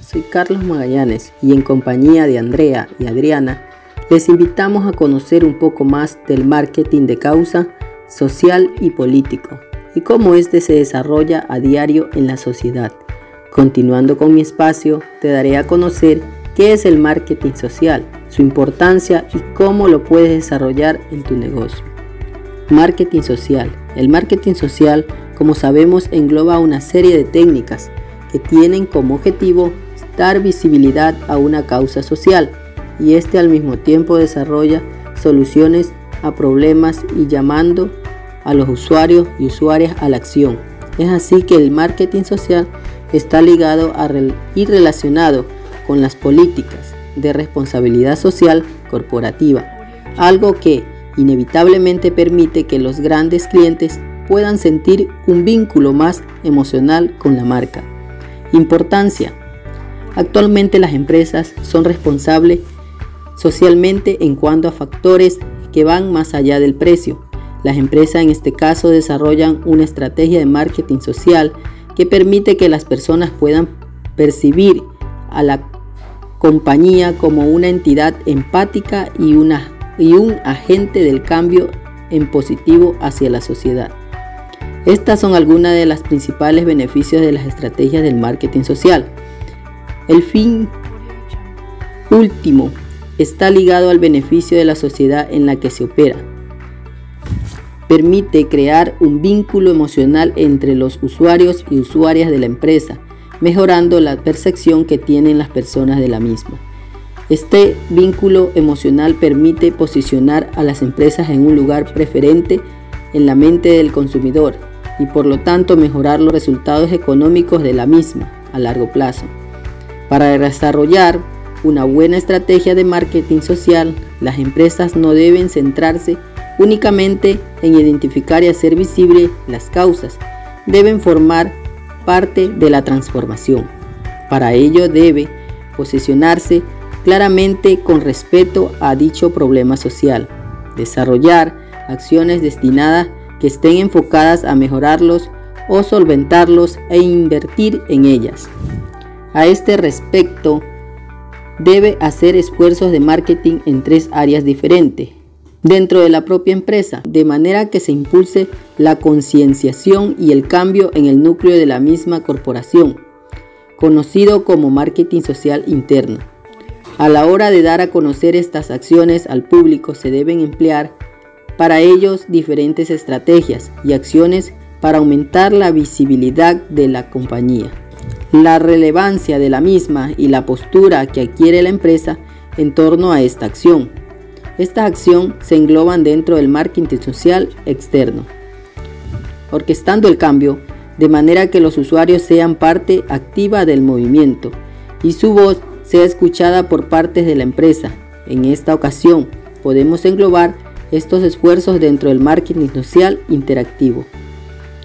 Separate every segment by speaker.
Speaker 1: soy Carlos Magallanes y en compañía de Andrea y Adriana les invitamos a conocer un poco más del marketing de causa social y político y cómo éste se desarrolla a diario en la sociedad. Continuando con mi espacio, te daré a conocer qué es el marketing social, su importancia y cómo lo puedes desarrollar en tu negocio. Marketing social. El marketing social, como sabemos, engloba una serie de técnicas que tienen como objetivo dar visibilidad a una causa social y este al mismo tiempo desarrolla soluciones a problemas y llamando a los usuarios y usuarias a la acción. Es así que el marketing social está ligado a y relacionado con las políticas de responsabilidad social corporativa, algo que inevitablemente permite que los grandes clientes puedan sentir un vínculo más emocional con la marca. Importancia. Actualmente las empresas son responsables socialmente en cuanto a factores que van más allá del precio. Las empresas en este caso desarrollan una estrategia de marketing social que permite que las personas puedan percibir a la compañía como una entidad empática y, una, y un agente del cambio en positivo hacia la sociedad. Estas son algunas de las principales beneficios de las estrategias del marketing social. El fin último está ligado al beneficio de la sociedad en la que se opera. Permite crear un vínculo emocional entre los usuarios y usuarias de la empresa, mejorando la percepción que tienen las personas de la misma. Este vínculo emocional permite posicionar a las empresas en un lugar preferente en la mente del consumidor y por lo tanto mejorar los resultados económicos de la misma a largo plazo. Para desarrollar una buena estrategia de marketing social, las empresas no deben centrarse únicamente en identificar y hacer visible las causas, deben formar parte de la transformación. Para ello debe posicionarse claramente con respeto a dicho problema social, desarrollar acciones destinadas que estén enfocadas a mejorarlos o solventarlos e invertir en ellas. A este respecto, debe hacer esfuerzos de marketing en tres áreas diferentes dentro de la propia empresa, de manera que se impulse la concienciación y el cambio en el núcleo de la misma corporación, conocido como marketing social interno. A la hora de dar a conocer estas acciones al público se deben emplear para ellos diferentes estrategias y acciones para aumentar la visibilidad de la compañía la relevancia de la misma y la postura que adquiere la empresa en torno a esta acción. Esta acción se engloban dentro del marketing social externo, orquestando el cambio de manera que los usuarios sean parte activa del movimiento y su voz sea escuchada por partes de la empresa. En esta ocasión podemos englobar estos esfuerzos dentro del marketing social interactivo.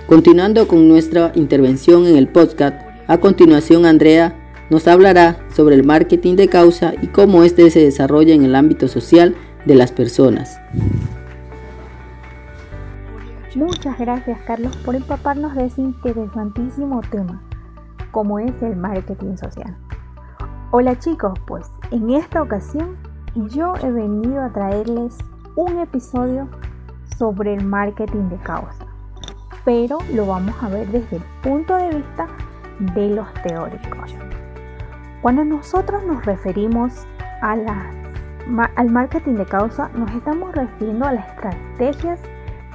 Speaker 1: Continuando con nuestra intervención en el podcast, a continuación, Andrea nos hablará sobre el marketing de causa y cómo éste se desarrolla en el ámbito social de las personas.
Speaker 2: Muchas gracias Carlos por empaparnos de ese interesantísimo tema, como es el marketing social. Hola chicos, pues en esta ocasión yo he venido a traerles un episodio sobre el marketing de causa, pero lo vamos a ver desde el punto de vista de los teóricos. Cuando nosotros nos referimos al marketing de causa, nos estamos refiriendo a las estrategias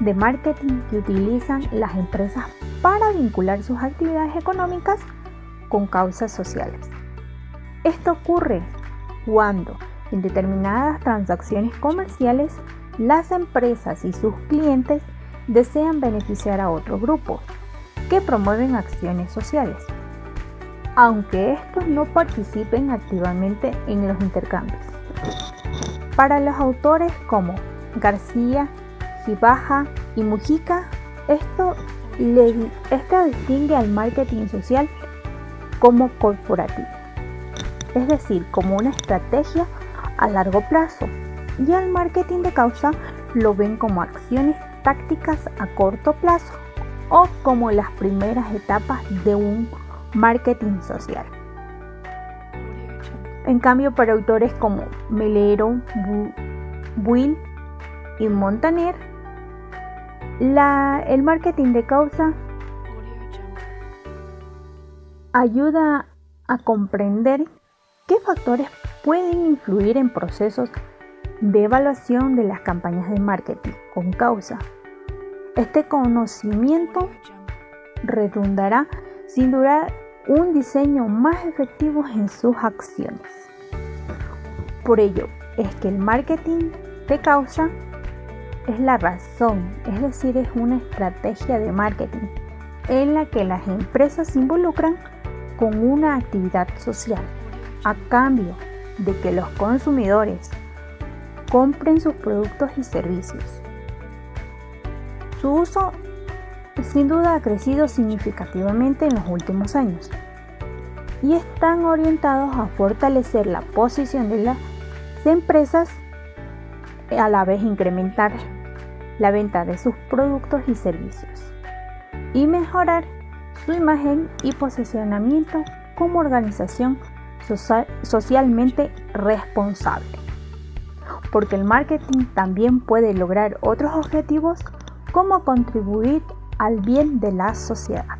Speaker 2: de marketing que utilizan las empresas para vincular sus actividades económicas con causas sociales. Esto ocurre cuando en determinadas transacciones comerciales las empresas y sus clientes desean beneficiar a otros grupos que promueven acciones sociales, aunque estos no participen activamente en los intercambios. Para los autores como García, Gibaja y Mujica, esto, esto distingue al marketing social como corporativo, es decir, como una estrategia a largo plazo, y al marketing de causa lo ven como acciones tácticas a corto plazo o como las primeras etapas de un marketing social. En cambio, para autores como Melero, Will y Montaner, el marketing de causa ayuda a comprender qué factores pueden influir en procesos de evaluación de las campañas de marketing con causa. Este conocimiento redundará sin duda un diseño más efectivo en sus acciones. Por ello, es que el marketing de causa es la razón, es decir, es una estrategia de marketing en la que las empresas se involucran con una actividad social a cambio de que los consumidores compren sus productos y servicios. Su uso sin duda ha crecido significativamente en los últimos años y están orientados a fortalecer la posición de las empresas a la vez incrementar la venta de sus productos y servicios y mejorar su imagen y posicionamiento como organización socialmente responsable. Porque el marketing también puede lograr otros objetivos como contribuir al bien de la sociedad.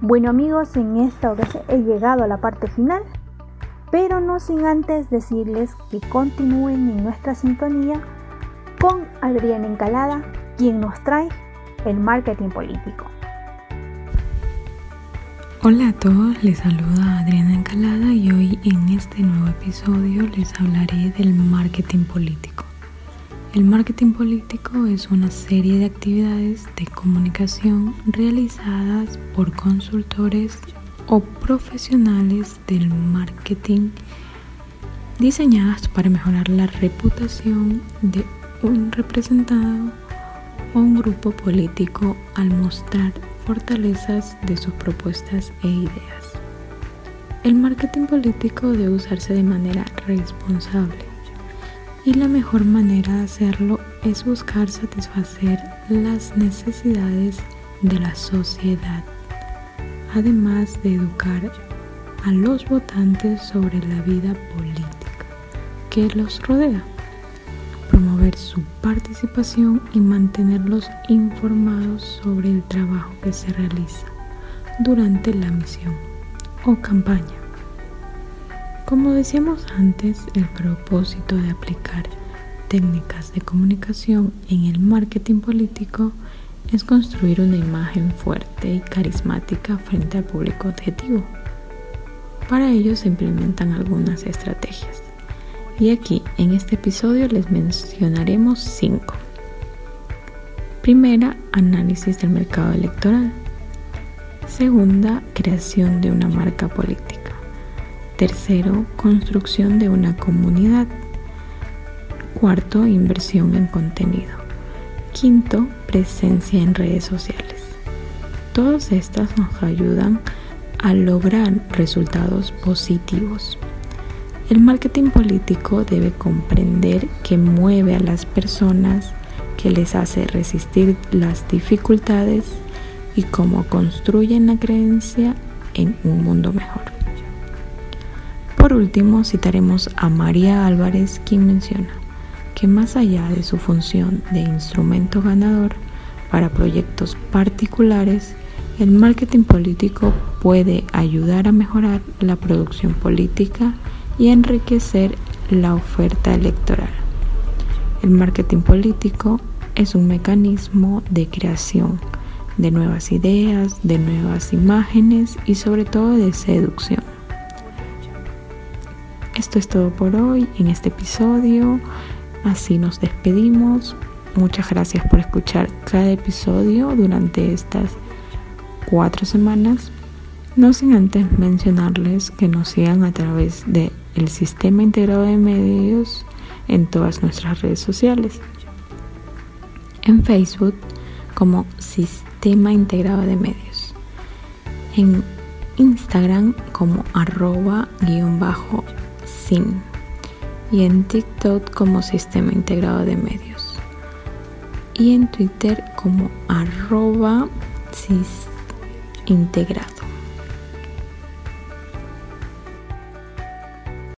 Speaker 2: Bueno amigos, en esta ocasión he llegado a la parte final, pero no sin antes decirles que continúen en nuestra sintonía con Adriana Encalada, quien nos trae el marketing político.
Speaker 3: Hola a todos, les saluda Adriana Encalada y hoy en este nuevo episodio les hablaré del marketing político. El marketing político es una serie de actividades de comunicación realizadas por consultores o profesionales del marketing diseñadas para mejorar la reputación de un representado o un grupo político al mostrar fortalezas de sus propuestas e ideas. El marketing político debe usarse de manera responsable y la mejor manera de hacerlo es buscar satisfacer las necesidades de la sociedad, además de educar a los votantes sobre la vida política que los rodea, promover su participación y mantenerlos informados sobre el trabajo que se realiza durante la misión o campaña. Como decíamos antes, el propósito de aplicar técnicas de comunicación en el marketing político es construir una imagen fuerte y carismática frente al público objetivo. Para ello se implementan algunas estrategias. Y aquí, en este episodio, les mencionaremos cinco. Primera, análisis del mercado electoral. Segunda, creación de una marca política. Tercero, construcción de una comunidad. Cuarto, inversión en contenido. Quinto, presencia en redes sociales. Todas estas nos ayudan a lograr resultados positivos. El marketing político debe comprender que mueve a las personas, que les hace resistir las dificultades y cómo construyen la creencia en un mundo mejor. Por último, citaremos a María Álvarez, quien menciona que más allá de su función de instrumento ganador para proyectos particulares, el marketing político puede ayudar a mejorar la producción política y enriquecer la oferta electoral. El marketing político es un mecanismo de creación de nuevas ideas, de nuevas imágenes y sobre todo de seducción. Esto es todo por hoy en este episodio. Así nos despedimos. Muchas gracias por escuchar cada episodio durante estas cuatro semanas. No sin antes mencionarles que nos sigan a través del el sistema integrado de medios en todas nuestras redes sociales. En Facebook como Sistema Integrado de Medios. En Instagram como arroba guion bajo y en TikTok como Sistema Integrado de Medios y en Twitter como arroba sis integrado.